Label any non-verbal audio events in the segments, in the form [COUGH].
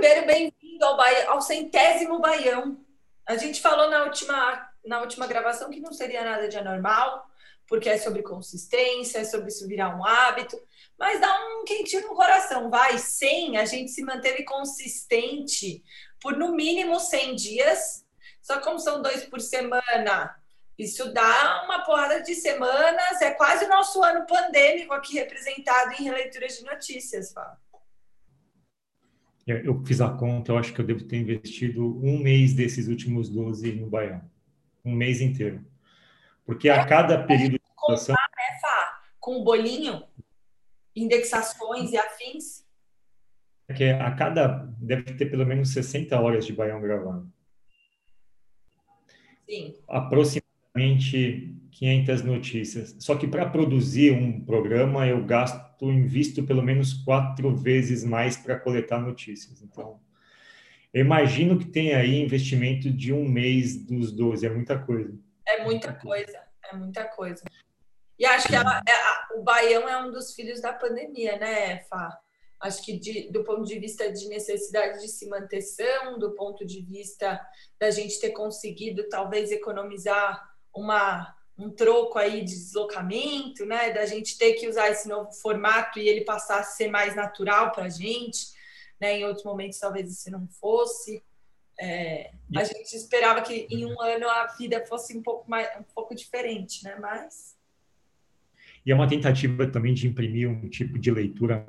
Ribeiro, bem-vindo ao, ao centésimo Baião. A gente falou na última, na última gravação que não seria nada de anormal, porque é sobre consistência, é sobre isso virar um hábito, mas dá um quentinho no coração, vai. 100, a gente se manteve consistente por no mínimo 100 dias, só como são dois por semana, isso dá uma porrada de semanas, é quase o nosso ano pandêmico aqui representado em releituras de notícias, Fábio. Eu fiz a conta, eu acho que eu devo ter investido um mês desses últimos 12 no Baião. Um mês inteiro. Porque a cada período de contar, né, Fá? Com o bolinho, indexações e afins. É que a cada deve ter pelo menos 60 horas de Baião gravando. Sim. Aproximadamente 500 notícias. Só que para produzir um programa eu gasto, invisto pelo menos quatro vezes mais para coletar notícias. Então, eu imagino que tem aí investimento de um mês dos 12, é muita coisa. É muita coisa, é muita coisa. E acho que ela, é, o Baião é um dos filhos da pandemia, né, Fá? Acho que de, do ponto de vista de necessidade de se mantenção, do ponto de vista da gente ter conseguido talvez economizar uma, um troco aí de deslocamento, né? Da gente ter que usar esse novo formato e ele passar a ser mais natural para a gente, né? Em outros momentos talvez isso não fosse. É, a gente esperava que em um ano a vida fosse um pouco mais um pouco diferente, né? Mas e é uma tentativa também de imprimir um tipo de leitura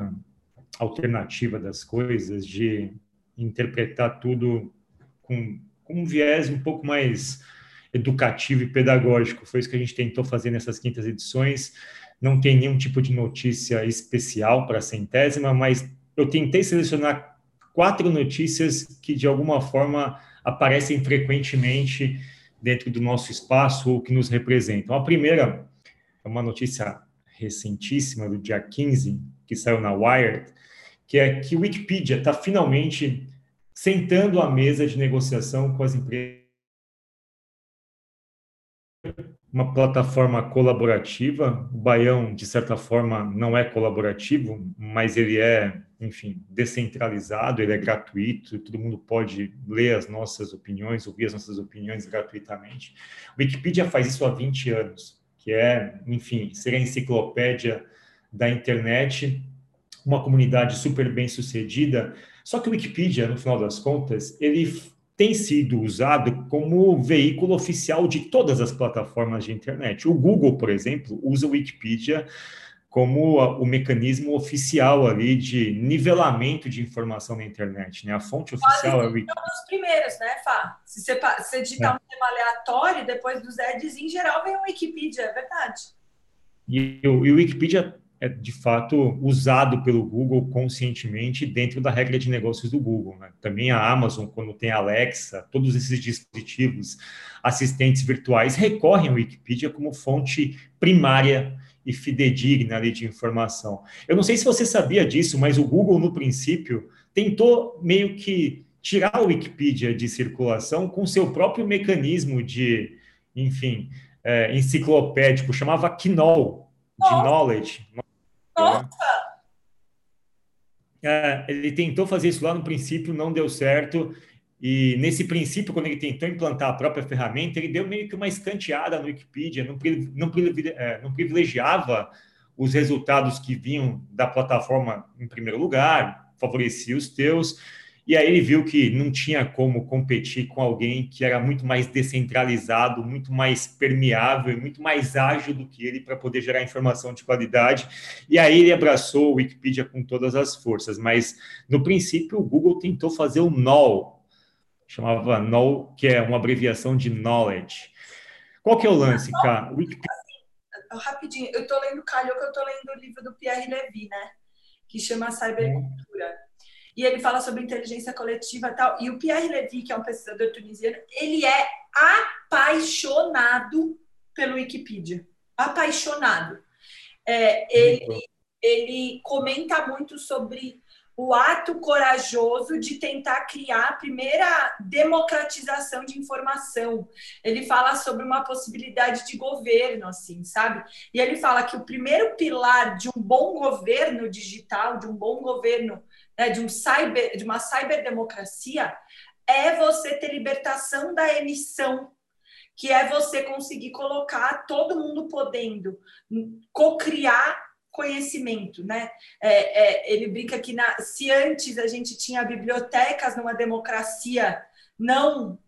alternativa das coisas, de interpretar tudo com, com um viés um pouco mais educativo e pedagógico. Foi isso que a gente tentou fazer nessas quintas edições. Não tem nenhum tipo de notícia especial para a centésima, mas eu tentei selecionar quatro notícias que, de alguma forma, aparecem frequentemente dentro do nosso espaço ou que nos representam. A primeira é uma notícia recentíssima do dia 15, que saiu na Wired, que é que o Wikipedia está finalmente sentando à mesa de negociação com as empresas. Uma plataforma colaborativa. O Baião, de certa forma, não é colaborativo, mas ele é, enfim, descentralizado, ele é gratuito, todo mundo pode ler as nossas opiniões, ouvir as nossas opiniões gratuitamente. O Wikipedia faz isso há 20 anos que é, enfim, ser a enciclopédia da internet, uma comunidade super bem sucedida. Só que o Wikipedia, no final das contas, ele tem sido usado como veículo oficial de todas as plataformas de internet. O Google, por exemplo, usa o Wikipedia como o mecanismo oficial ali de nivelamento de informação na internet, né? A fonte oficial é o Wikipedia. um dos primeiros, né, Fá? Se você, você digitar é. um tema aleatório, depois dos ads, em geral, vem o Wikipedia, é verdade. E, e o Wikipedia é, de fato, usado pelo Google conscientemente dentro da regra de negócios do Google. Né? Também a Amazon, quando tem a Alexa, todos esses dispositivos, assistentes virtuais, recorrem ao Wikipedia como fonte primária e fidedigna ali de informação. Eu não sei se você sabia disso, mas o Google, no princípio, tentou meio que tirar o Wikipedia de circulação com seu próprio mecanismo de, enfim, é, enciclopédico, chamava KNOW, de Knowledge. Nossa! É, ele tentou fazer isso lá no princípio, não deu certo, e nesse princípio, quando ele tentou implantar a própria ferramenta, ele deu meio que uma escanteada no Wikipedia, não, não, é, não privilegiava os resultados que vinham da plataforma em primeiro lugar, favorecia os teus, e aí ele viu que não tinha como competir com alguém que era muito mais descentralizado, muito mais permeável, muito mais ágil do que ele para poder gerar informação de qualidade. E aí ele abraçou o Wikipedia com todas as forças. Mas no princípio o Google tentou fazer o null, chamava Know, que é uma abreviação de Knowledge. Qual que é o lance, cara? Wikipedia... Assim, rapidinho, eu estou lendo, calhou que eu estou lendo o livro do Pierre Levy, né? Que chama Cybercultura. E ele fala sobre inteligência coletiva e tal. E o Pierre Levy, que é um pesquisador tunisiano, ele é apaixonado pelo Wikipedia. Apaixonado. É, ele, ele comenta muito sobre o ato corajoso de tentar criar a primeira democratização de informação. Ele fala sobre uma possibilidade de governo, assim, sabe? E ele fala que o primeiro pilar de um bom governo digital, de um bom governo, né, de um cyber, de uma cyberdemocracia, é você ter libertação da emissão que é você conseguir colocar todo mundo podendo co-criar conhecimento, né? É, é, ele brinca que na, se antes a gente tinha bibliotecas numa democracia não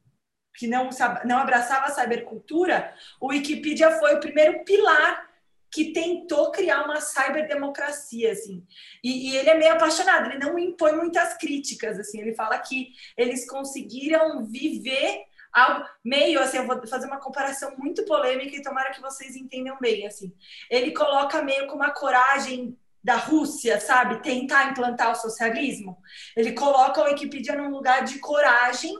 que não, não abraçava a cybercultura, o Wikipedia foi o primeiro pilar que tentou criar uma cyberdemocracia, assim. E, e, ele é meio apaixonado, ele não impõe muitas críticas, assim. Ele fala que eles conseguiram viver algo meio assim, eu vou fazer uma comparação muito polêmica e tomara que vocês entendam bem, assim. Ele coloca meio com uma coragem da Rússia, sabe, tentar implantar o socialismo. Ele coloca a Wikipedia num lugar de coragem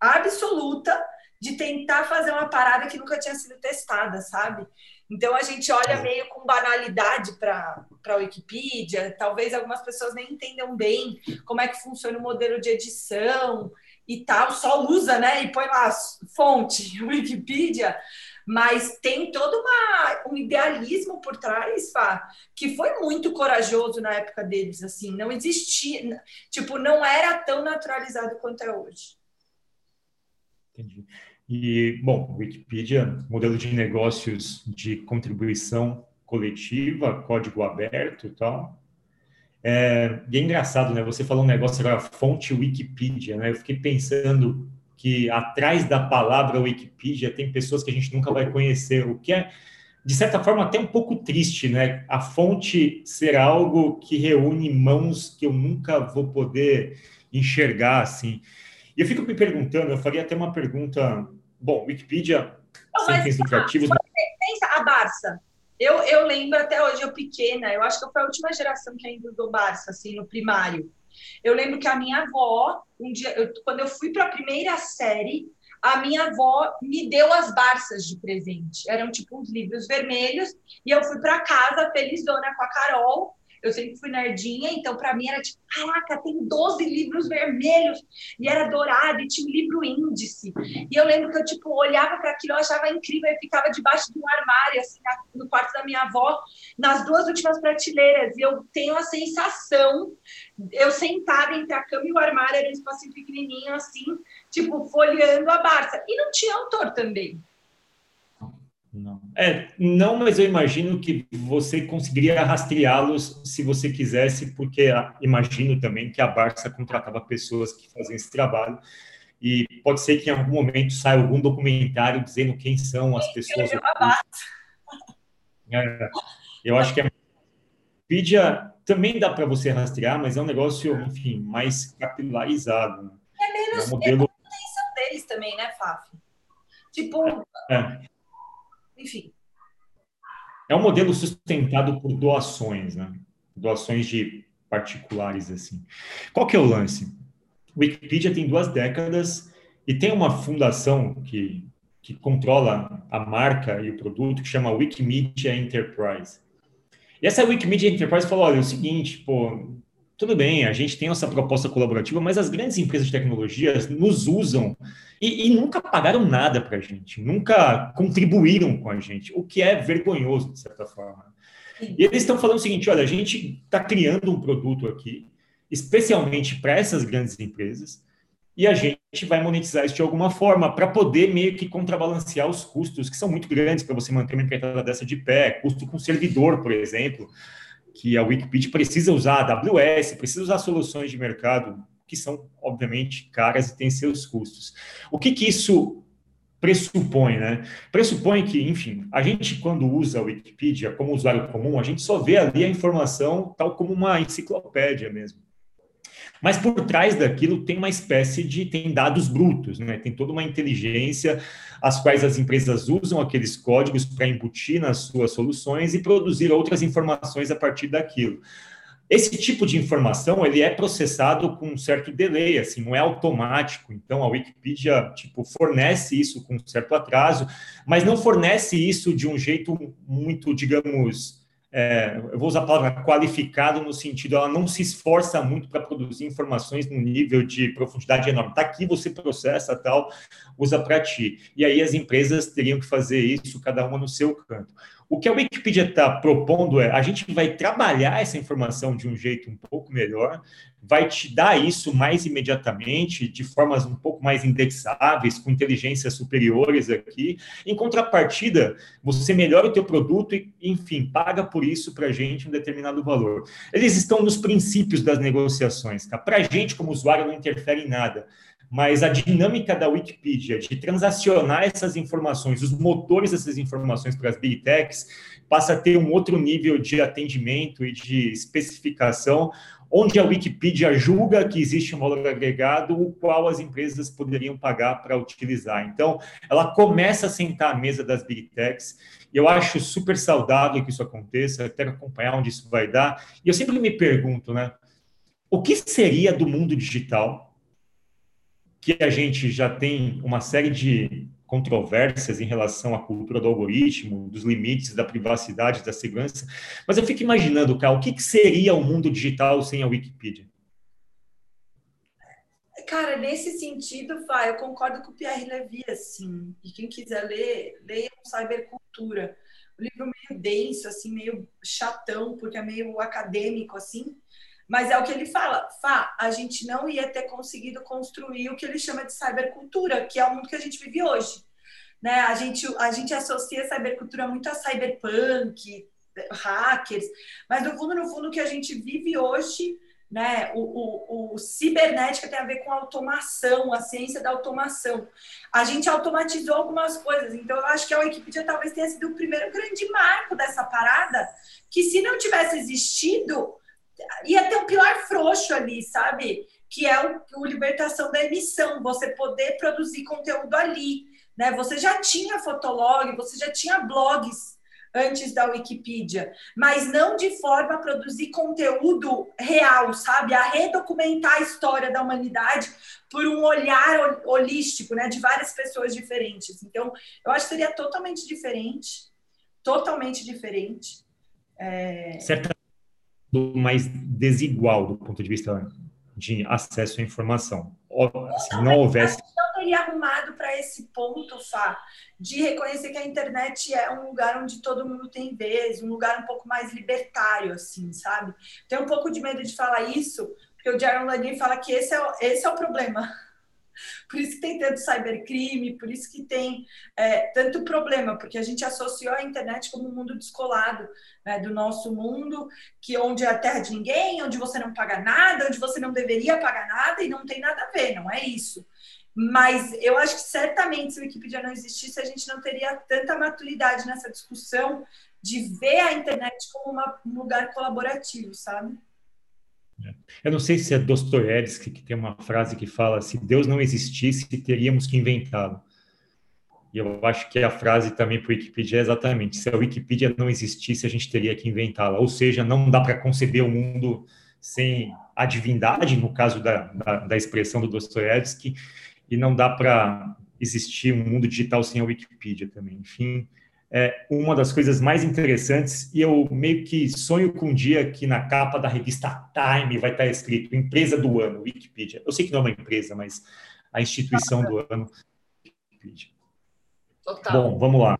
absoluta de tentar fazer uma parada que nunca tinha sido testada, sabe? Então a gente olha meio com banalidade para a Wikipedia, talvez algumas pessoas nem entendam bem como é que funciona o modelo de edição e tal, só usa, né? E põe lá fonte, [LAUGHS] Wikipedia, mas tem todo uma, um idealismo por trás, Fá, que foi muito corajoso na época deles, assim, não existia, tipo, não era tão naturalizado quanto é hoje. Entendi. E, bom, Wikipedia, modelo de negócios de contribuição coletiva, código aberto e tal, é, e é engraçado, né? Você falou um negócio agora, fonte Wikipedia, né? Eu fiquei pensando que atrás da palavra Wikipedia tem pessoas que a gente nunca vai conhecer, o que é, de certa forma, até um pouco triste, né? A fonte ser algo que reúne mãos que eu nunca vou poder enxergar, assim. E eu fico me perguntando, eu faria até uma pergunta, bom, Wikipedia, Não, sem fins lucrativos... Pensa a Barça, eu, eu lembro até hoje, eu pequena, eu acho que eu fui a última geração que ainda usou Barça, assim, no primário. Eu lembro que a minha avó, um dia, eu, quando eu fui para a primeira série, a minha avó me deu as Barças de presente. Eram tipo uns livros vermelhos, e eu fui para casa felizona com a Carol, eu sempre fui nerdinha, então para mim era tipo, caraca, tem 12 livros vermelhos, e era dourado, e tinha um livro índice. E eu lembro que eu, tipo, olhava para aquilo, achava incrível, e ficava debaixo de um armário, assim, no quarto da minha avó, nas duas últimas prateleiras. E eu tenho a sensação, eu sentada entre a cama e o armário, era um espacinho pequenininho, assim, tipo, folheando a Barça. E não tinha autor também. Não. É, não, mas eu imagino que você conseguiria rastreá-los se você quisesse, porque imagino também que a Barça contratava pessoas que faziam esse trabalho. E pode ser que em algum momento saia algum documentário dizendo quem são as pessoas. É, eu acho que a Wikipedia também dá para você rastrear, mas é um negócio, enfim, mais capilarizado. É menos é um modelo... é deles também, né, Faf? Tipo, é enfim. É um modelo sustentado por doações, né? Doações de particulares, assim. Qual que é o lance? Wikipedia tem duas décadas e tem uma fundação que, que controla a marca e o produto que chama Wikimedia Enterprise. E essa Wikimedia Enterprise falou, olha, é o seguinte, pô, tudo bem, a gente tem essa proposta colaborativa, mas as grandes empresas de tecnologia nos usam e, e nunca pagaram nada para a gente, nunca contribuíram com a gente, o que é vergonhoso, de certa forma. E eles estão falando o seguinte: olha, a gente está criando um produto aqui, especialmente para essas grandes empresas, e a gente vai monetizar isso de alguma forma para poder meio que contrabalancear os custos, que são muito grandes para você manter uma empreitada dessa de pé, custo com servidor, por exemplo que a Wikipedia precisa usar a AWS, precisa usar soluções de mercado que são, obviamente, caras e têm seus custos. O que, que isso pressupõe, né? Pressupõe que, enfim, a gente, quando usa a Wikipedia como usuário comum, a gente só vê ali a informação tal como uma enciclopédia mesmo. Mas por trás daquilo tem uma espécie de tem dados brutos, né? Tem toda uma inteligência as quais as empresas usam aqueles códigos para embutir nas suas soluções e produzir outras informações a partir daquilo. Esse tipo de informação ele é processado com um certo delay, assim, não é automático. Então a Wikipedia tipo fornece isso com um certo atraso, mas não fornece isso de um jeito muito, digamos, é, eu vou usar a palavra qualificado no sentido, ela não se esforça muito para produzir informações num nível de profundidade enorme. Está aqui, você processa tal, usa para ti. E aí as empresas teriam que fazer isso, cada uma no seu canto. O que a Wikipedia está propondo é a gente vai trabalhar essa informação de um jeito um pouco melhor, vai te dar isso mais imediatamente, de formas um pouco mais indexáveis, com inteligências superiores aqui. Em contrapartida, você melhora o teu produto e, enfim, paga por isso para a gente um determinado valor. Eles estão nos princípios das negociações. Tá? Para a gente, como usuário, não interfere em nada mas a dinâmica da Wikipedia de transacionar essas informações, os motores dessas informações para as big techs, passa a ter um outro nível de atendimento e de especificação, onde a Wikipedia julga que existe um valor agregado, o qual as empresas poderiam pagar para utilizar. Então, ela começa a sentar à mesa das big techs, e eu acho super saudável que isso aconteça, eu quero acompanhar onde isso vai dar. E eu sempre me pergunto, né, o que seria do mundo digital que a gente já tem uma série de controvérsias em relação à cultura do algoritmo, dos limites da privacidade, da segurança, mas eu fico imaginando, cara, o que, seria o mundo digital sem a Wikipedia? Cara, nesse sentido, Fá, eu concordo com o Pierre Levy, assim, e quem quiser ler, leia Cybercultura. Um livro meio denso, assim, meio chatão, porque é meio acadêmico, assim, mas é o que ele fala, Fá, a gente não ia ter conseguido construir o que ele chama de cybercultura, que é o mundo que a gente vive hoje. Né? A, gente, a gente associa a cybercultura muito a cyberpunk, hackers, mas no fundo, no fundo, o que a gente vive hoje, né? O, o, o, cibernética tem a ver com automação, a ciência da automação. A gente automatizou algumas coisas, então eu acho que a Wikipedia talvez tenha sido o primeiro grande marco dessa parada, que se não tivesse existido, ia ter um pilar frouxo ali, sabe? Que é o, o libertação da emissão, você poder produzir conteúdo ali. Né? Você já tinha fotolog, você já tinha blogs antes da Wikipedia, mas não de forma a produzir conteúdo real, sabe? A redocumentar a história da humanidade por um olhar holístico, né? De várias pessoas diferentes. Então, eu acho que seria totalmente diferente, totalmente diferente. É mais desigual do ponto de vista de acesso à informação. Se não houvesse. não teria arrumado para esse ponto, Fá, de reconhecer que a internet é um lugar onde todo mundo tem vez, um lugar um pouco mais libertário, assim, sabe? Tenho um pouco de medo de falar isso, porque o Jaron Lanier fala que esse é, esse é o problema por isso que tem tanto cybercrime, por isso que tem é, tanto problema, porque a gente associou a internet como um mundo descolado né, do nosso mundo, que onde é a terra de ninguém, onde você não paga nada, onde você não deveria pagar nada e não tem nada a ver, não é isso. Mas eu acho que certamente se o Wikipedia não existisse, a gente não teria tanta maturidade nessa discussão de ver a internet como uma, um lugar colaborativo, sabe? Eu não sei se é Dostoiévski que tem uma frase que fala: se Deus não existisse, teríamos que inventá-lo. E eu acho que a frase também para o Wikipedia é exatamente: se a Wikipedia não existisse, a gente teria que inventá-la. Ou seja, não dá para conceber o um mundo sem a divindade, no caso da, da, da expressão do Dostoiévski, e não dá para existir um mundo digital sem a Wikipedia também. Enfim, é uma das coisas mais interessantes, e eu meio que sonho com um dia que na capa da revista Time vai estar escrito empresa do ano, Wikipedia. Eu sei que não é uma empresa, mas a instituição do ano, Wikipedia. Total. Bom, vamos lá.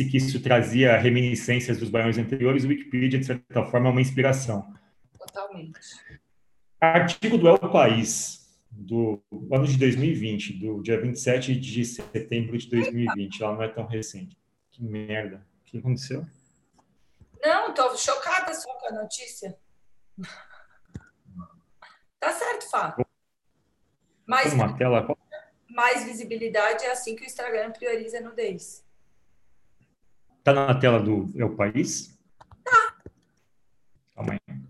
Se que isso trazia reminiscências dos baiões anteriores, o Wikipedia, de certa forma, é uma inspiração. Totalmente. Artigo do El País, do ano de 2020, do dia 27 de setembro de 2020, ela não é tão recente. Que merda. O que aconteceu? Não, tô chocada só com a notícia. Tá certo, Fá. Mais, Uma tela... mais visibilidade é assim que o Instagram prioriza a nudez. Tá na tela do É o País? Tá. Calma aí.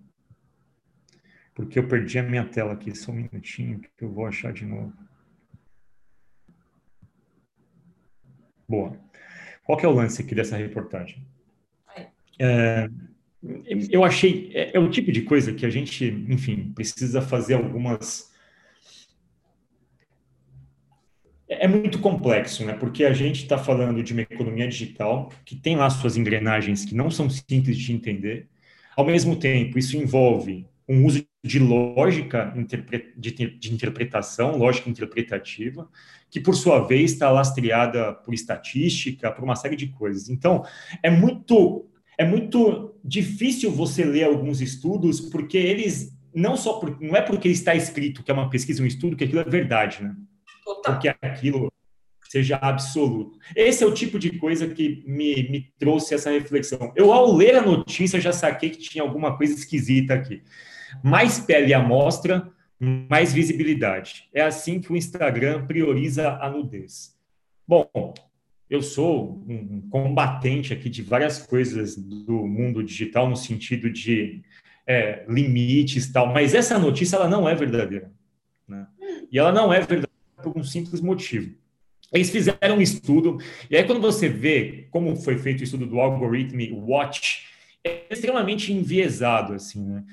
Porque eu perdi a minha tela aqui. Só um minutinho que eu vou achar de novo. Boa. Qual que é o lance aqui dessa reportagem? É, eu achei, é, é, o tipo de coisa que a gente, enfim, precisa fazer algumas. É, é muito complexo, né? Porque a gente está falando de uma economia digital que tem lá suas engrenagens que não são simples de entender. Ao mesmo tempo, isso envolve um uso de lógica de interpretação, lógica interpretativa, que por sua vez está lastreada por estatística, por uma série de coisas. Então, é muito é muito difícil você ler alguns estudos porque eles não só por, não é porque está escrito que é uma pesquisa, um estudo que aquilo é verdade, né? Total. Porque aquilo seja absoluto. Esse é o tipo de coisa que me, me trouxe essa reflexão. Eu, ao ler a notícia, já saquei que tinha alguma coisa esquisita aqui. Mais pele à mostra, mais visibilidade. É assim que o Instagram prioriza a nudez. Bom, eu sou um combatente aqui de várias coisas do mundo digital, no sentido de é, limites tal, mas essa notícia ela não é verdadeira. Né? E ela não é verdadeira por um simples motivo. Eles fizeram um estudo, e aí quando você vê como foi feito o estudo do algoritmo Watch, é extremamente enviesado, assim, né?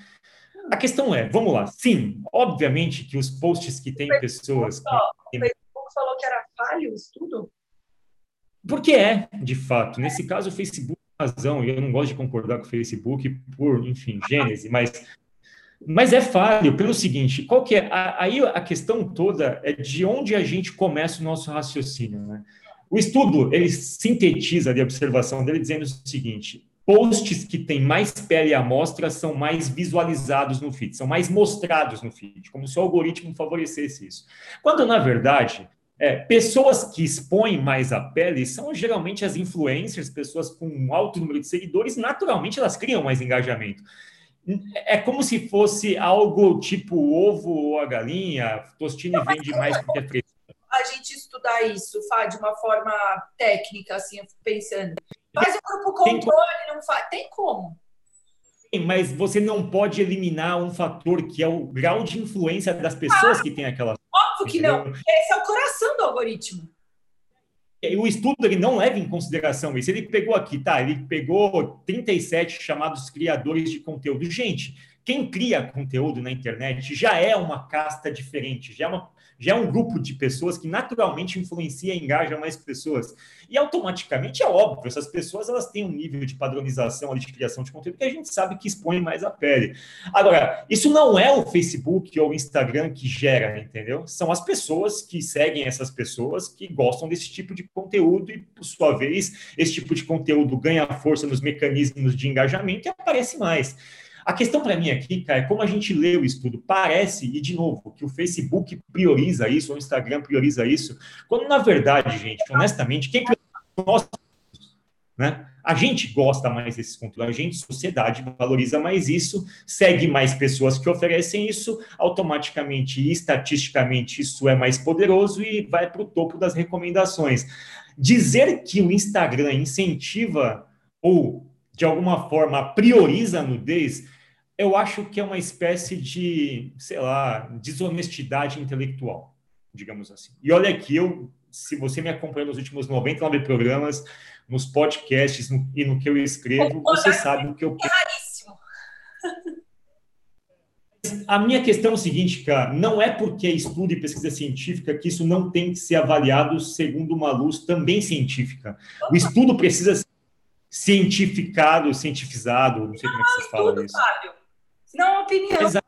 A questão é, vamos lá, sim, obviamente que os posts que tem pessoas... O Facebook falou que era falho o estudo? Porque é, de fato. Nesse caso, o Facebook tem razão, e eu não gosto de concordar com o Facebook por, enfim, gênese, mas mas é falho pelo seguinte, qual que é? Aí a questão toda é de onde a gente começa o nosso raciocínio, né? O estudo, ele sintetiza a observação dele dizendo o seguinte, posts que têm mais pele à mostra são mais visualizados no feed, são mais mostrados no feed, como se o algoritmo favorecesse isso. Quando, na verdade, é, pessoas que expõem mais a pele são geralmente as influencers, pessoas com um alto número de seguidores, naturalmente elas criam mais engajamento. É como se fosse algo tipo o ovo ou a galinha, Tostine vende mais porque é fresco. A gente estudar isso, Fá, de uma forma técnica, assim, pensando. Faz o grupo controle, não faz. Tem como. Mas você não pode eliminar um fator que é o grau de influência das pessoas ah, que têm aquela. Óbvio que não. Esse é o coração do algoritmo o estudo ele não leva em consideração isso. Ele pegou aqui, tá? Ele pegou 37 chamados criadores de conteúdo. Gente, quem cria conteúdo na internet já é uma casta diferente, já é uma, já é um grupo de pessoas que naturalmente influencia e engaja mais pessoas. E automaticamente é óbvio, essas pessoas elas têm um nível de padronização de criação de conteúdo que a gente sabe que expõe mais a pele. Agora, isso não é o Facebook ou o Instagram que gera, entendeu? São as pessoas que seguem essas pessoas que gostam desse tipo de conteúdo e, por sua vez, esse tipo de conteúdo ganha força nos mecanismos de engajamento e aparece mais. A questão para mim aqui, cara, é como a gente lê o estudo. Parece, e de novo, que o Facebook prioriza isso, ou o Instagram prioriza isso, quando na verdade, gente, honestamente, quem nós, né? A gente gosta mais desses conteúdos, a gente, sociedade, valoriza mais isso, segue mais pessoas que oferecem isso, automaticamente e estatisticamente isso é mais poderoso e vai para o topo das recomendações. Dizer que o Instagram incentiva ou de alguma forma prioriza a nudez, eu acho que é uma espécie de, sei lá, desonestidade intelectual, digamos assim. E olha aqui, eu, se você me acompanha nos últimos 99 programas, nos podcasts no, e no que eu escrevo, você sabe o que eu. É raríssimo. A minha questão é o seguinte, cara, não é porque é estudo e pesquisa científica que isso não tem que ser avaliado segundo uma luz também científica. O estudo precisa ser cientificado, cientificado, não sei não, como é que você fala isso. Fábio. Não é uma opinião. Exato.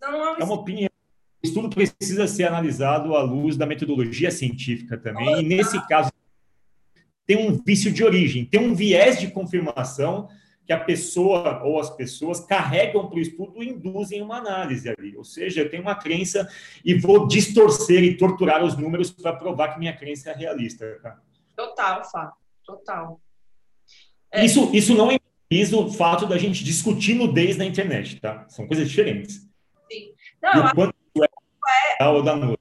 Não, é, é uma opinião. O estudo precisa ser analisado à luz da metodologia científica também, e nesse caso tem um vício de origem, tem um viés de confirmação que a pessoa ou as pessoas carregam para o estudo e induzem uma análise ali. Ou seja, eu tenho uma crença e vou distorcer e torturar os números para provar que minha crença é realista. Total, Fá. Total. É. Isso, isso não impediza o fato da gente discutir nudez na internet, tá? São coisas diferentes. Sim. Não, o quanto é, é... da.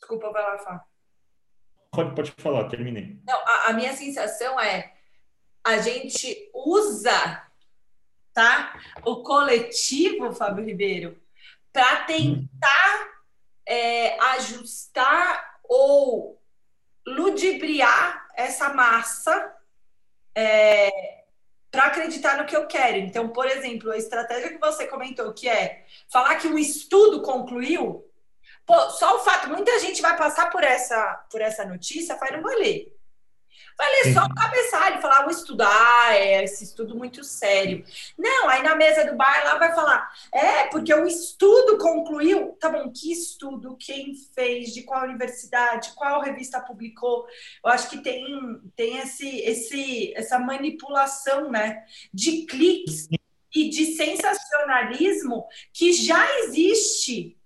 Desculpa, vai lá, Fá. Pode, pode falar, terminei. Não, a, a minha sensação é a gente usa tá? O coletivo, Fábio Ribeiro, para tentar é, ajustar ou ludibriar essa massa é, para acreditar no que eu quero. Então, por exemplo, a estratégia que você comentou, que é falar que o estudo concluiu, Pô, só o fato, muita gente vai passar por essa, por essa notícia, vai não vai ler. Vai ler só o cabeçalho, falar, vou estudar, é esse estudo muito sério. Não, aí na mesa do bar lá vai falar, é, porque o estudo concluiu. Tá bom, que estudo? Quem fez? De qual universidade? Qual revista publicou? Eu acho que tem, tem esse, esse, essa manipulação, né? De cliques e de sensacionalismo que já existe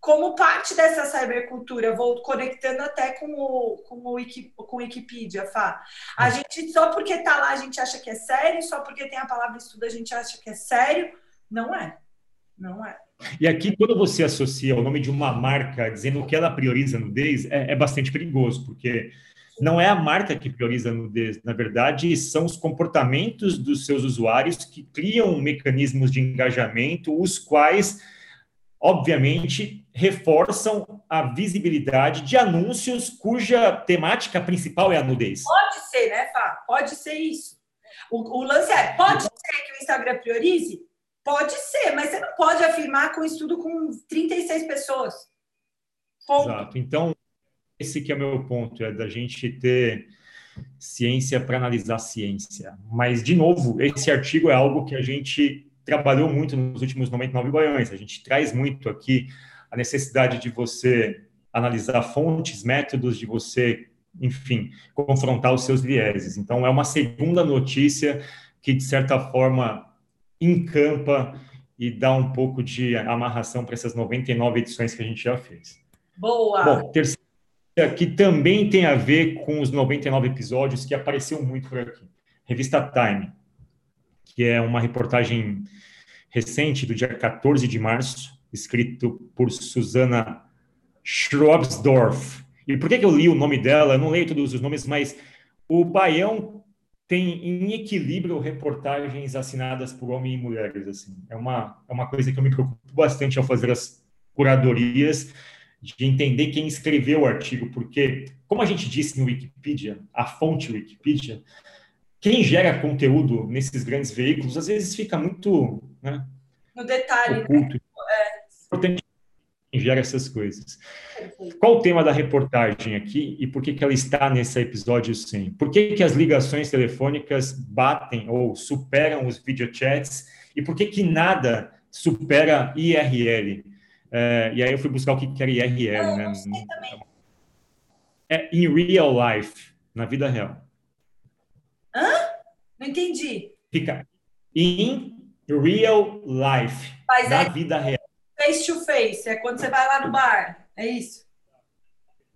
como parte dessa cybercultura, vou conectando até com o, com o, Wiki, com o Wikipedia, Fá. A hum. gente, só porque está lá, a gente acha que é sério, só porque tem a palavra estudo, a gente acha que é sério. Não é. Não é. E aqui, quando você associa o nome de uma marca dizendo que ela prioriza nudez, é, é bastante perigoso, porque não é a marca que prioriza a nudez, na verdade, são os comportamentos dos seus usuários que criam mecanismos de engajamento, os quais obviamente, reforçam a visibilidade de anúncios cuja temática principal é a nudez. Pode ser, né, Fá? Pode ser isso. O, o lance é, pode ser que o Instagram priorize? Pode ser, mas você não pode afirmar com estudo com 36 pessoas. Ponto. Exato. Então, esse que é o meu ponto, é da gente ter ciência para analisar ciência. Mas, de novo, esse artigo é algo que a gente trabalhou muito nos últimos 99 baiões. A gente traz muito aqui a necessidade de você analisar fontes, métodos, de você, enfim, confrontar os seus vieses. Então, é uma segunda notícia que, de certa forma, encampa e dá um pouco de amarração para essas 99 edições que a gente já fez. Boa! Bom, terceira que também tem a ver com os 99 episódios que apareceu muito por aqui. Revista Time, que é uma reportagem recente, do dia 14 de março, escrito por Susana Schrobsdorf. E por que, que eu li o nome dela? Eu não leio todos os nomes, mas o Baião tem em equilíbrio reportagens assinadas por homens e mulheres. Assim. É, uma, é uma coisa que eu me preocupo bastante ao fazer as curadorias, de entender quem escreveu o artigo, porque, como a gente disse no Wikipedia, a fonte Wikipedia, quem gera conteúdo nesses grandes veículos às vezes fica muito né, no detalhe. Né? Oculto. Né? É. Importante quem gera essas coisas. Qual o tema da reportagem aqui e por que, que ela está nesse episódio 100? Por que, que as ligações telefônicas batem ou superam os videochats e por que, que nada supera IRL? É, e aí eu fui buscar o que, que era IRL, né? É in real life, na vida real. Hã? Não entendi. Fica in real life, Mas na é vida real. Face to face, é quando você vai lá no bar, é isso?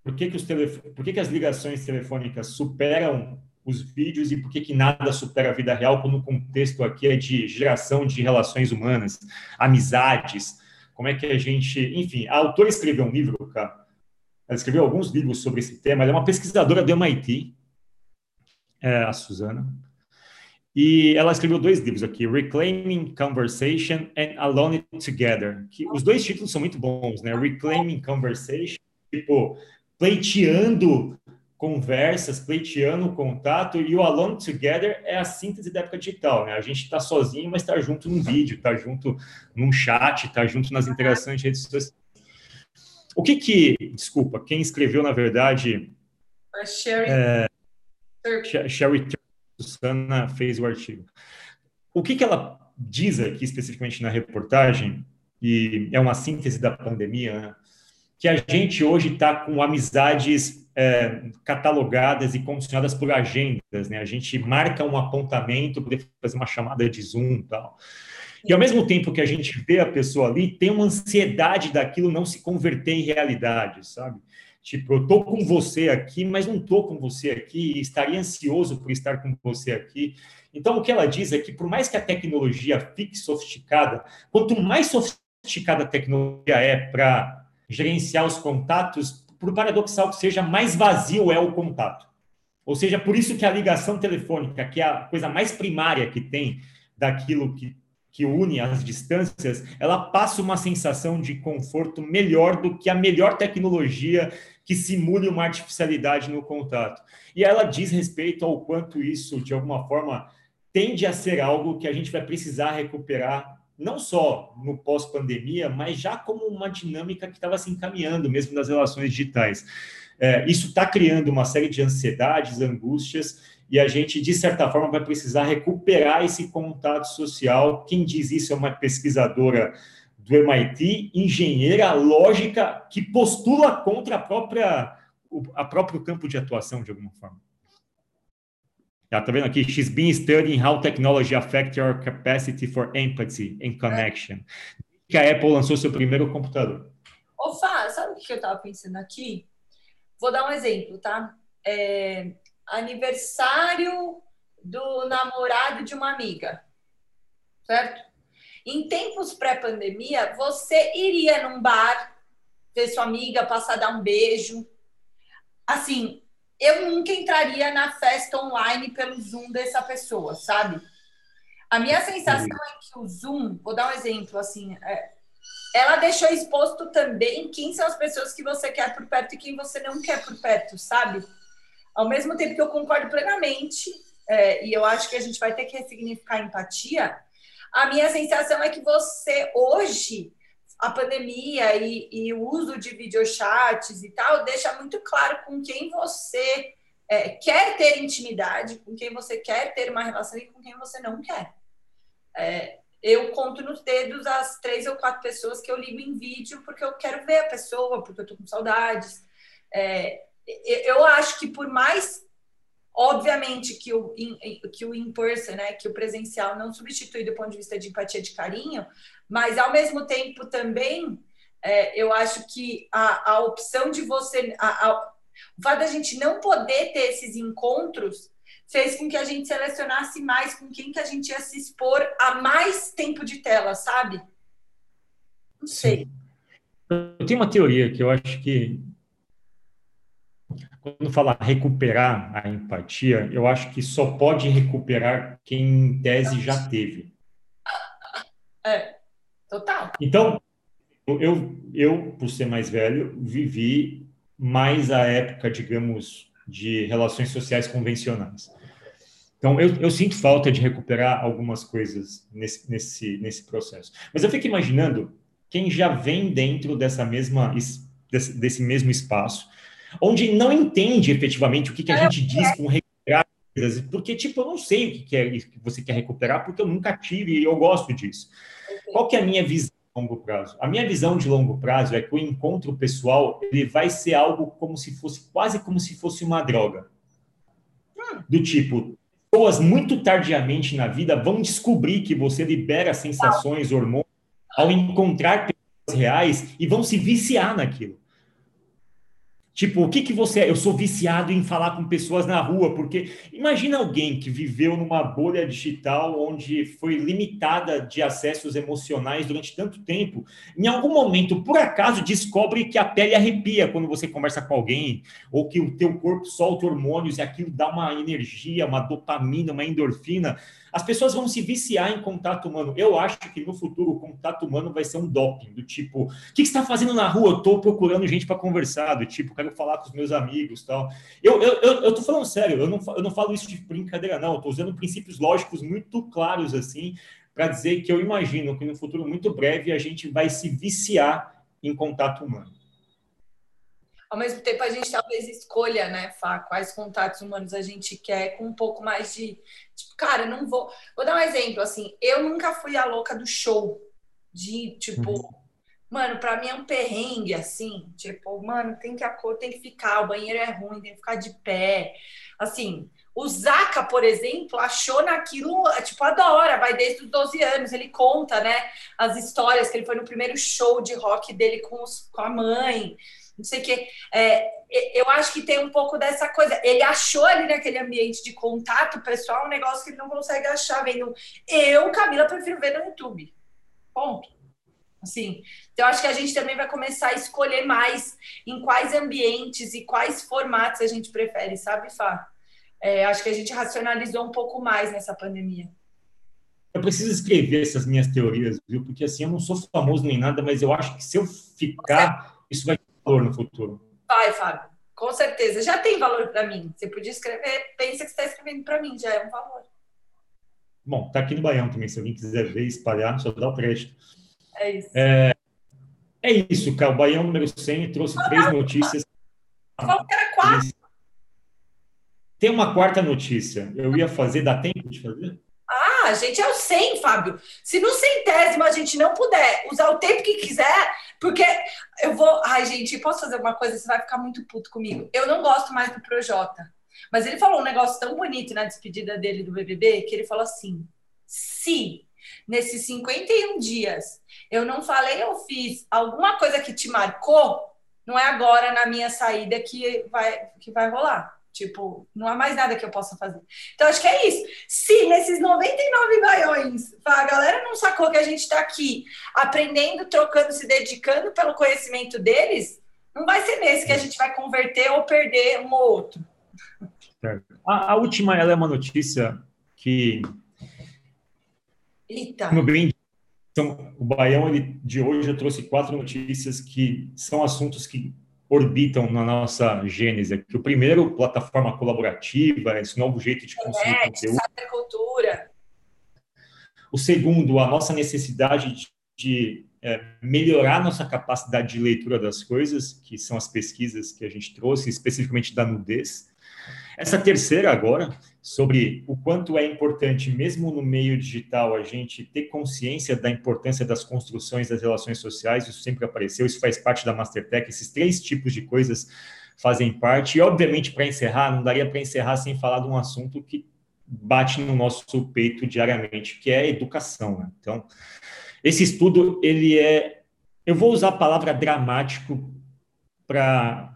Por que, que, os telef... por que, que as ligações telefônicas superam os vídeos e por que, que nada supera a vida real quando o contexto aqui é de geração de relações humanas, amizades, como é que a gente... Enfim, a autora escreveu um livro, cara, ela escreveu alguns livros sobre esse tema, ela é uma pesquisadora do MIT, é, a Suzana. E ela escreveu dois livros aqui, Reclaiming Conversation and Alone Together. Que os dois títulos são muito bons, né? Reclaiming Conversation, tipo, pleiteando conversas, pleiteando contato, e o Alone Together é a síntese da época digital, né? A gente está sozinho, mas está junto num vídeo, está junto num chat, está junto nas interações de redes sociais. O que que, desculpa, quem escreveu, na verdade... Sherry... É, Sherry Susana fez o artigo. O que, que ela diz aqui especificamente na reportagem, e é uma síntese da pandemia, né? que a gente hoje está com amizades é, catalogadas e condicionadas por agendas, né? A gente marca um apontamento, poder fazer uma chamada de Zoom e tal. E ao mesmo tempo que a gente vê a pessoa ali, tem uma ansiedade daquilo não se converter em realidade, sabe? Tipo, eu tô com você aqui, mas não tô com você aqui, e estaria ansioso por estar com você aqui. Então, o que ela diz é que, por mais que a tecnologia fique sofisticada, quanto mais sofisticada a tecnologia é para gerenciar os contatos, por paradoxal que seja, mais vazio é o contato. Ou seja, por isso que a ligação telefônica, que é a coisa mais primária que tem daquilo que que une as distâncias, ela passa uma sensação de conforto melhor do que a melhor tecnologia que simule uma artificialidade no contato. E ela diz respeito ao quanto isso, de alguma forma, tende a ser algo que a gente vai precisar recuperar não só no pós-pandemia, mas já como uma dinâmica que estava se encaminhando mesmo nas relações digitais. É, isso está criando uma série de ansiedades, angústias, e a gente, de certa forma, vai precisar recuperar esse contato social. Quem diz isso é uma pesquisadora do MIT, engenheira lógica, que postula contra a própria, a próprio campo de atuação, de alguma forma. Já tá vendo aqui? She's been studying how technology affects your capacity for empathy and connection. Que a Apple lançou seu primeiro computador. Ô, Fá, sabe o que eu estava pensando aqui? Vou dar um exemplo, tá? É, aniversário do namorado de uma amiga, certo? Em tempos pré-pandemia, você iria num bar, ver sua amiga, passar dar um beijo. Assim, eu nunca entraria na festa online pelo Zoom dessa pessoa, sabe? A minha sensação é que o Zoom, vou dar um exemplo, assim, é, ela deixou exposto também quem são as pessoas que você quer por perto e quem você não quer por perto, sabe? Ao mesmo tempo que eu concordo plenamente, é, e eu acho que a gente vai ter que ressignificar a empatia, a minha sensação é que você, hoje, a pandemia e, e o uso de videochats e tal, deixa muito claro com quem você é, quer ter intimidade, com quem você quer ter uma relação e com quem você não quer. É, eu conto nos dedos as três ou quatro pessoas que eu ligo em vídeo porque eu quero ver a pessoa, porque eu tô com saudades. É, eu acho que por mais obviamente que o que o in-person, né, que o presencial não substitui do ponto de vista de empatia de carinho, mas ao mesmo tempo também é, eu acho que a, a opção de você a, a, o fato da gente não poder ter esses encontros fez com que a gente selecionasse mais com quem que a gente ia se expor a mais tempo de tela, sabe? Não sei. Sim. Eu tenho uma teoria que eu acho que quando fala recuperar a empatia, eu acho que só pode recuperar quem em tese já teve. É, total. Então, eu, eu, por ser mais velho, vivi mais a época, digamos, de relações sociais convencionais. Então, eu, eu sinto falta de recuperar algumas coisas nesse, nesse, nesse processo. Mas eu fico imaginando quem já vem dentro dessa mesma, desse, desse mesmo espaço, onde não entende efetivamente o que, que a gente diz com recuperar coisas, porque, tipo, eu não sei o que, que, é, que você quer recuperar, porque eu nunca tive e eu gosto disso. Qual que é a minha visão de longo prazo? A minha visão de longo prazo é que o encontro pessoal ele vai ser algo como se fosse, quase como se fosse uma droga. Do tipo, pessoas muito tardiamente na vida vão descobrir que você libera sensações, hormônios, ao encontrar pessoas reais e vão se viciar naquilo. Tipo, o que que você é? Eu sou viciado em falar com pessoas na rua, porque imagina alguém que viveu numa bolha digital onde foi limitada de acessos emocionais durante tanto tempo, em algum momento, por acaso, descobre que a pele arrepia quando você conversa com alguém, ou que o teu corpo solta hormônios e aquilo dá uma energia, uma dopamina, uma endorfina as pessoas vão se viciar em contato humano. Eu acho que no futuro o contato humano vai ser um doping, do tipo, o que, que você está fazendo na rua? Eu estou procurando gente para conversar, do tipo, quero falar com os meus amigos tal. Eu, eu, eu, eu falando sério, eu não, eu não falo isso de brincadeira, não. Eu tô usando princípios lógicos muito claros, assim, para dizer que eu imagino que no futuro muito breve a gente vai se viciar em contato humano ao mesmo tempo a gente talvez escolha, né, Fá, quais contatos humanos a gente quer com um pouco mais de, tipo, cara, não vou. Vou dar um exemplo, assim, eu nunca fui a louca do show, de tipo, uhum. mano, para mim é um perrengue, assim, tipo, mano, tem que a cor tem que ficar, o banheiro é ruim, tem que ficar de pé, assim. O Zaca, por exemplo, achou naquilo, tipo, adora, vai desde os 12 anos, ele conta, né, as histórias que ele foi no primeiro show de rock dele com, os, com a mãe, não sei o quê. É, eu acho que tem um pouco dessa coisa. Ele achou ali naquele ambiente de contato pessoal um negócio que ele não consegue achar vendo. Eu, Camila, prefiro ver no YouTube. Ponto. Assim, então acho que a gente também vai começar a escolher mais em quais ambientes e quais formatos a gente prefere, sabe, Fá? É, acho que a gente racionalizou um pouco mais nessa pandemia. Eu preciso escrever essas minhas teorias, viu? Porque assim, eu não sou famoso nem nada, mas eu acho que se eu ficar, isso vai valor no futuro. Vai, Fábio. Com certeza. Já tem valor para mim. Você podia escrever, pensa que está escrevendo para mim, já é um valor. Bom, tá aqui no Baião também, se alguém quiser ver, espalhar, só dá o crédito. É isso. É, é isso, cara. O Baião número 100 trouxe três notícias. Qual que era quatro? Tem uma quarta notícia. Eu ia fazer, dá tempo de fazer? Ah, a gente é o 100, Fábio. Se no centésimo a gente não puder usar o tempo que quiser, porque eu vou. Ai, gente, posso fazer uma coisa? Você vai ficar muito puto comigo. Eu não gosto mais do Projota. Mas ele falou um negócio tão bonito na despedida dele do BBB que ele falou assim: se nesses 51 dias eu não falei ou fiz alguma coisa que te marcou, não é agora na minha saída que vai, que vai rolar. Tipo, não há mais nada que eu possa fazer. Então, acho que é isso. Se nesses 99 baiões a galera não sacou que a gente está aqui aprendendo, trocando, se dedicando pelo conhecimento deles, não vai ser nesse que a gente vai converter ou perder um ou outro. A, a, última ela é uma notícia que. Eita. No bem, então, o Baião ele, de hoje eu trouxe quatro notícias que são assuntos que orbitam na nossa gênese. Que o primeiro, plataforma colaborativa, esse novo jeito de consumir é, conteúdo. cultura. O segundo, a nossa necessidade de, de é, melhorar nossa capacidade de leitura das coisas, que são as pesquisas que a gente trouxe, especificamente da nudez. Essa terceira agora, sobre o quanto é importante, mesmo no meio digital, a gente ter consciência da importância das construções das relações sociais, isso sempre apareceu, isso faz parte da Mastertech, esses três tipos de coisas fazem parte. E, obviamente, para encerrar, não daria para encerrar sem falar de um assunto que bate no nosso peito diariamente, que é a educação. Né? Então, esse estudo, ele é... Eu vou usar a palavra dramático para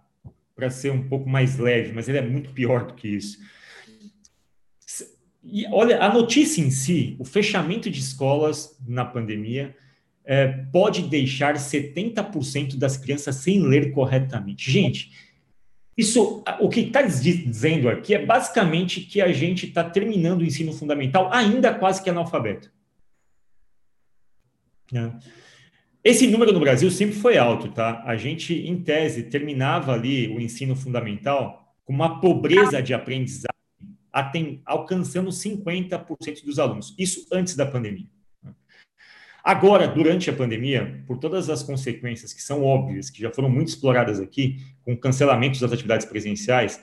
para ser um pouco mais leve, mas ele é muito pior do que isso. E olha, a notícia em si, o fechamento de escolas na pandemia, é, pode deixar 70% das crianças sem ler corretamente. Gente, isso, o que está dizendo aqui é basicamente que a gente está terminando o ensino fundamental ainda quase que analfabeto. É. Esse número no Brasil sempre foi alto, tá? A gente, em tese, terminava ali o ensino fundamental com uma pobreza de aprendizagem alcançando 50% dos alunos. Isso antes da pandemia. Agora, durante a pandemia, por todas as consequências que são óbvias, que já foram muito exploradas aqui, com cancelamentos das atividades presenciais,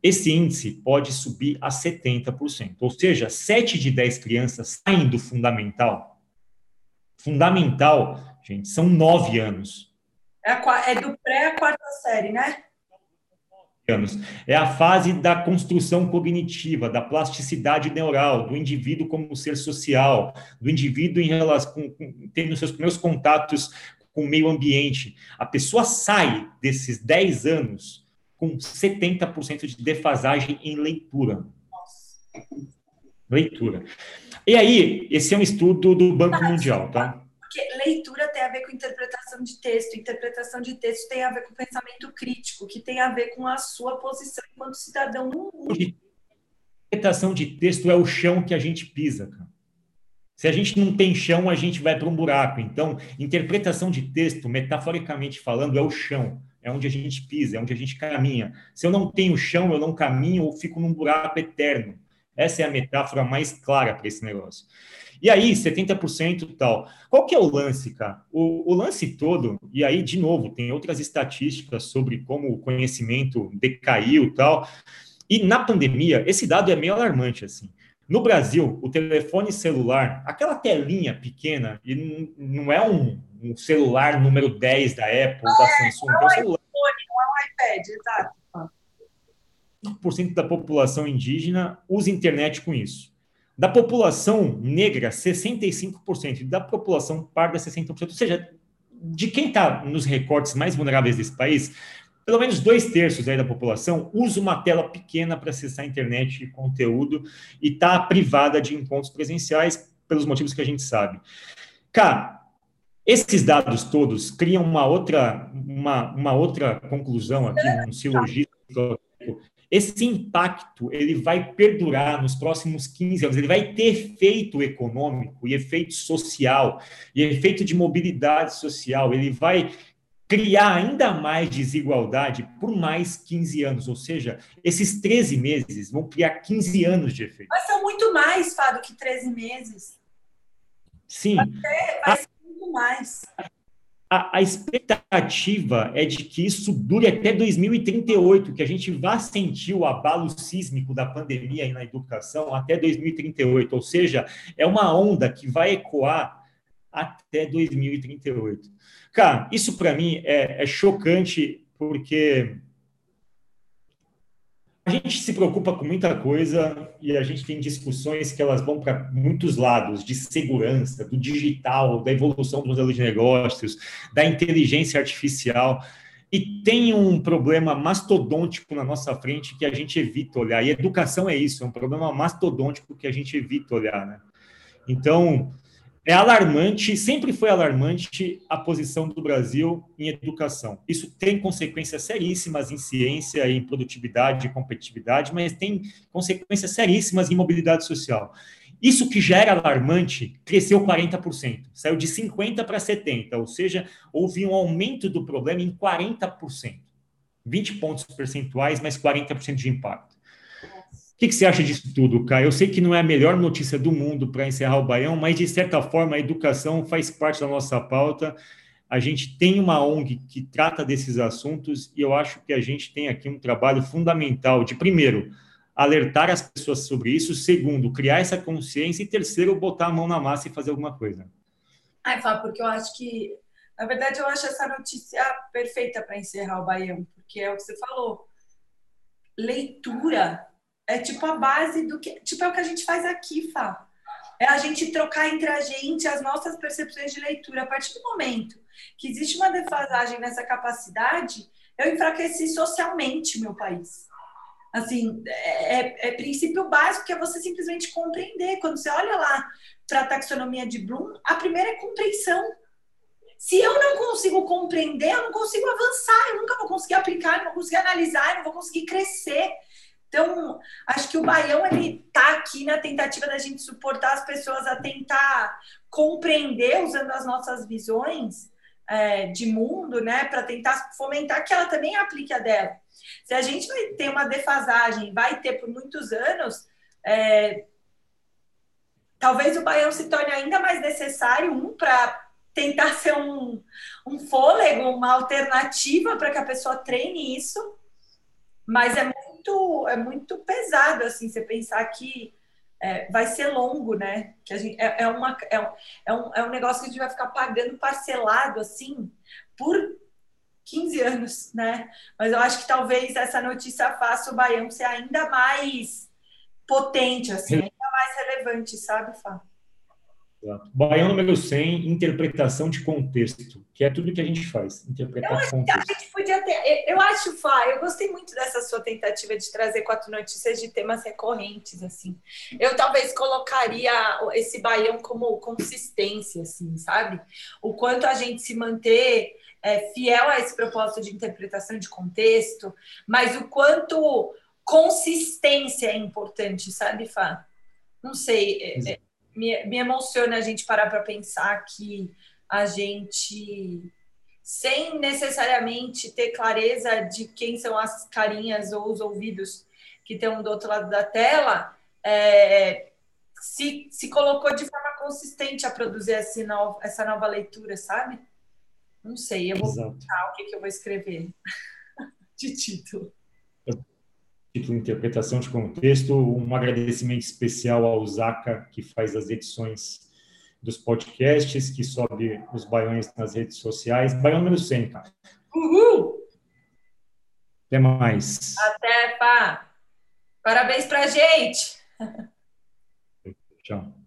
esse índice pode subir a 70%. Ou seja, 7 de 10 crianças saem do fundamental. Fundamental gente. São nove anos. É, é do pré à quarta série, né? Anos. É a fase da construção cognitiva, da plasticidade neural, do indivíduo como ser social, do indivíduo em relação com, com, tendo seus primeiros contatos com o meio ambiente. A pessoa sai desses 10 anos com 70% de defasagem em leitura. Nossa. Leitura. E aí, esse é um estudo do Banco Mundial, tá? Porque leitura tem a ver com interpretação de texto, interpretação de texto tem a ver com pensamento crítico, que tem a ver com a sua posição enquanto cidadão no mundo. Interpretação de texto é o chão que a gente pisa, cara. Se a gente não tem chão, a gente vai para um buraco. Então, interpretação de texto, metaforicamente falando, é o chão, é onde a gente pisa, é onde a gente caminha. Se eu não tenho chão, eu não caminho ou fico num buraco eterno. Essa é a metáfora mais clara para esse negócio. E aí, 70% e tal. Qual que é o lance, cara? O, o, lance todo, e aí, de novo, tem outras estatísticas sobre como o conhecimento decaiu e tal. E na pandemia, esse dado é meio alarmante, assim. No Brasil, o telefone celular, aquela telinha pequena, e não é um, um celular número 10 da Apple, não da é, Samsung, não é um celular. Não é um iPad, exato. 5% da população indígena usa internet com isso. Da população negra, 65%. E da população parda, 60%. Ou seja, de quem está nos recortes mais vulneráveis desse país, pelo menos dois terços da população usa uma tela pequena para acessar a internet e conteúdo e está privada de encontros presenciais pelos motivos que a gente sabe. Cara, esses dados todos criam uma outra, uma, uma outra conclusão aqui, um silogismo esse impacto ele vai perdurar nos próximos 15 anos, ele vai ter efeito econômico e efeito social e efeito de mobilidade social, ele vai criar ainda mais desigualdade por mais 15 anos, ou seja, esses 13 meses vão criar 15 anos de efeito. Mas são muito mais, Fábio, que 13 meses. Sim. Ser, vai ser muito mais. A, a, expectativa é de que isso dure até 2038, que a gente vá sentir o abalo sísmico da pandemia na educação até 2038, ou seja, é uma onda que vai ecoar até 2038. Cara, isso para mim é, é chocante, porque a gente se preocupa com muita coisa e a gente tem discussões que elas vão para muitos lados, de segurança, do digital, da evolução do modelo de negócios, da inteligência artificial. E tem um problema mastodôntico na nossa frente que a gente evita olhar. E educação é isso, é um problema mastodôntico que a gente evita olhar, né? Então, é alarmante, sempre foi alarmante a posição do Brasil em educação. Isso tem consequências seríssimas em ciência, em produtividade, e competitividade, mas tem consequências seríssimas em mobilidade social. Isso que já era alarmante cresceu 40%, saiu de 50% para 70%, ou seja, houve um aumento do problema em 40%. 20 pontos percentuais, mais 40% de impacto. Que, que, você acha disso tudo, Caio? Eu sei que não é a melhor notícia do mundo para encerrar o Baião, mas de certa forma a educação faz parte da nossa pauta. A gente tem uma ONG que trata desses assuntos e eu acho que a gente tem aqui um trabalho fundamental de, primeiro, alertar as pessoas sobre isso, segundo, criar essa consciência e, terceiro, botar a mão na massa e fazer alguma coisa. Ai, Fá, porque eu acho que, na verdade, eu acho essa notícia perfeita para encerrar o Baião, porque é o que você falou. Leitura é tipo a base do que. Tipo, é o que a gente faz aqui, Fá. É a gente trocar entre a gente as nossas percepções de leitura. A partir do momento que existe uma defasagem nessa capacidade, eu enfraqueci socialmente meu país. Assim, é, é, é princípio básico que é você simplesmente compreender. Quando você olha lá para a taxonomia de Bloom, a primeira é compreensão. Se eu não consigo compreender, eu não consigo avançar, eu nunca vou conseguir aplicar, não vou conseguir analisar, eu não vou conseguir crescer. Então, acho que o Baião ele está aqui na tentativa da gente suportar as pessoas a tentar compreender usando as nossas visões é, de mundo, né, para tentar fomentar que ela também aplique a dela. Se a gente vai ter uma defasagem, vai ter por muitos anos, é, talvez o Baião se torne ainda mais necessário um para tentar [LAUGHS] ser um, um fôlego, uma alternativa para que a pessoa treine isso, mas é muito, é muito pesado, assim, você pensar que é, vai ser longo, né? Que a gente, é, é, uma, é, é, um, é um negócio que a gente vai ficar pagando parcelado, assim, por 15 anos, né? Mas eu acho que talvez essa notícia faça o Baião ser ainda mais potente, assim, ainda mais relevante, sabe, Fá? Baião número 100, interpretação de contexto, que é tudo que a gente faz, interpretar eu acho contexto. a gente podia ter, eu acho, Fá, eu gostei muito dessa sua tentativa de trazer quatro notícias de temas recorrentes, assim. Eu talvez colocaria esse Baião como consistência, assim, sabe? O quanto a gente se manter é, fiel a esse propósito de interpretação de contexto, mas o quanto consistência é importante, sabe, Fá? Não sei, é, é me, me emociona a gente parar para pensar que a gente, sem necessariamente ter clareza de quem são as carinhas ou os ouvidos que estão do outro lado da tela, é, se, se colocou de forma consistente a produzir essa nova, essa nova leitura, sabe? Não sei, eu vou Exato. o que, que eu vou escrever [LAUGHS] de título título Interpretação de Contexto. Um agradecimento especial ao Zaca, que faz as edições dos podcasts, que sobe os baiões nas redes sociais. Baião número 100, cara. Uhul! Até mais. Até, pá. Parabéns pra gente. Tchau.